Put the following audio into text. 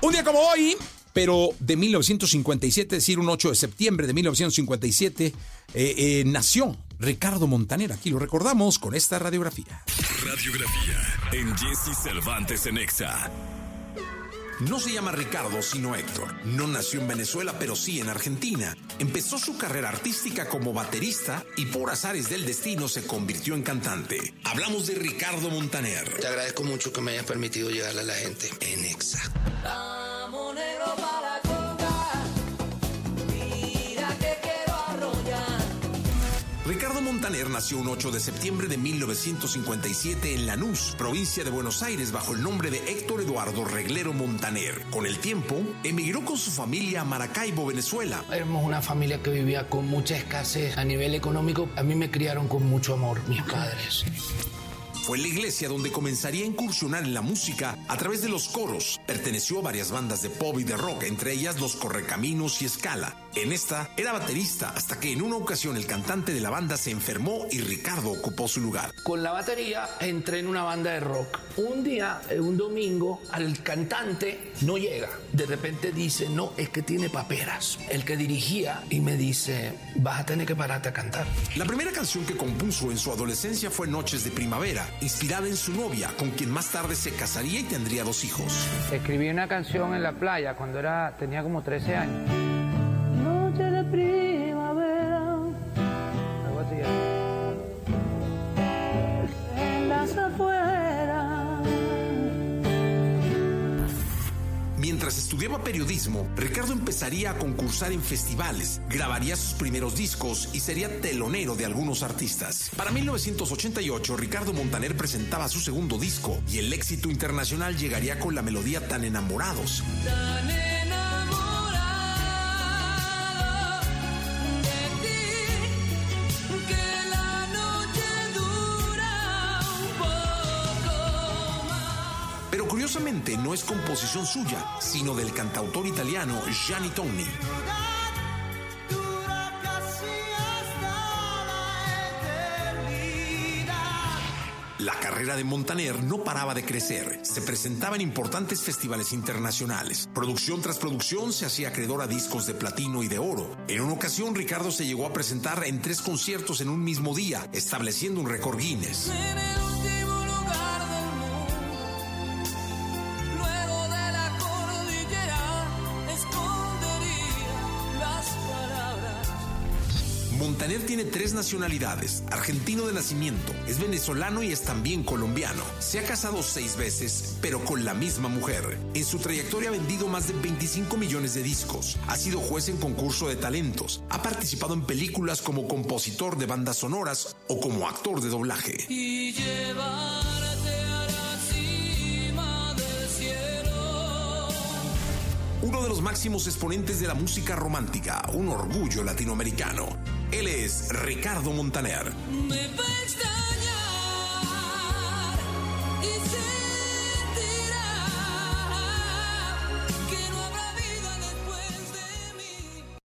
Un día como hoy, pero de 1957, es decir, un 8 de septiembre de 1957, eh, eh, nació Ricardo Montaner. Aquí lo recordamos con esta radiografía. Radiografía en Jesse Cervantes en Exa. No se llama Ricardo, sino Héctor. No nació en Venezuela, pero sí en Argentina. Empezó su carrera artística como baterista y por azares del destino se convirtió en cantante. Hablamos de Ricardo Montaner. Te agradezco mucho que me hayas permitido llegarle a la gente en Exa. Ricardo Montaner nació un 8 de septiembre de 1957 en Lanús, provincia de Buenos Aires, bajo el nombre de Héctor Eduardo Reglero Montaner. Con el tiempo, emigró con su familia a Maracaibo, Venezuela. Éramos una familia que vivía con mucha escasez a nivel económico. A mí me criaron con mucho amor mis padres. Fue en la iglesia donde comenzaría a incursionar en la música a través de los coros. Perteneció a varias bandas de pop y de rock, entre ellas Los Correcaminos y Scala. En esta era baterista hasta que en una ocasión el cantante de la banda se enfermó y Ricardo ocupó su lugar. Con la batería entré en una banda de rock. Un día, eh, un domingo, al cantante no llega. De repente dice, no, es que tiene paperas. El que dirigía y me dice, vas a tener que pararte a cantar. La primera canción que compuso en su adolescencia fue Noches de Primavera, inspirada en su novia, con quien más tarde se casaría y tendría dos hijos. Escribí una canción en la playa cuando era, tenía como 13 años. Mientras estudiaba periodismo, Ricardo empezaría a concursar en festivales, grabaría sus primeros discos y sería telonero de algunos artistas. Para 1988, Ricardo Montaner presentaba su segundo disco y el éxito internacional llegaría con la melodía Tan enamorados. No es composición suya, sino del cantautor italiano Gianni Toni. La carrera de Montaner no paraba de crecer. Se presentaba en importantes festivales internacionales. Producción tras producción se hacía acreedor a discos de platino y de oro. En una ocasión, Ricardo se llegó a presentar en tres conciertos en un mismo día, estableciendo un récord Guinness. Montaner tiene tres nacionalidades, argentino de nacimiento, es venezolano y es también colombiano. Se ha casado seis veces, pero con la misma mujer. En su trayectoria ha vendido más de 25 millones de discos, ha sido juez en concurso de talentos, ha participado en películas como compositor de bandas sonoras o como actor de doblaje. y. Uno de los máximos exponentes de la música romántica, un orgullo latinoamericano. Él es Ricardo Montaner. Me va a extrañar y se...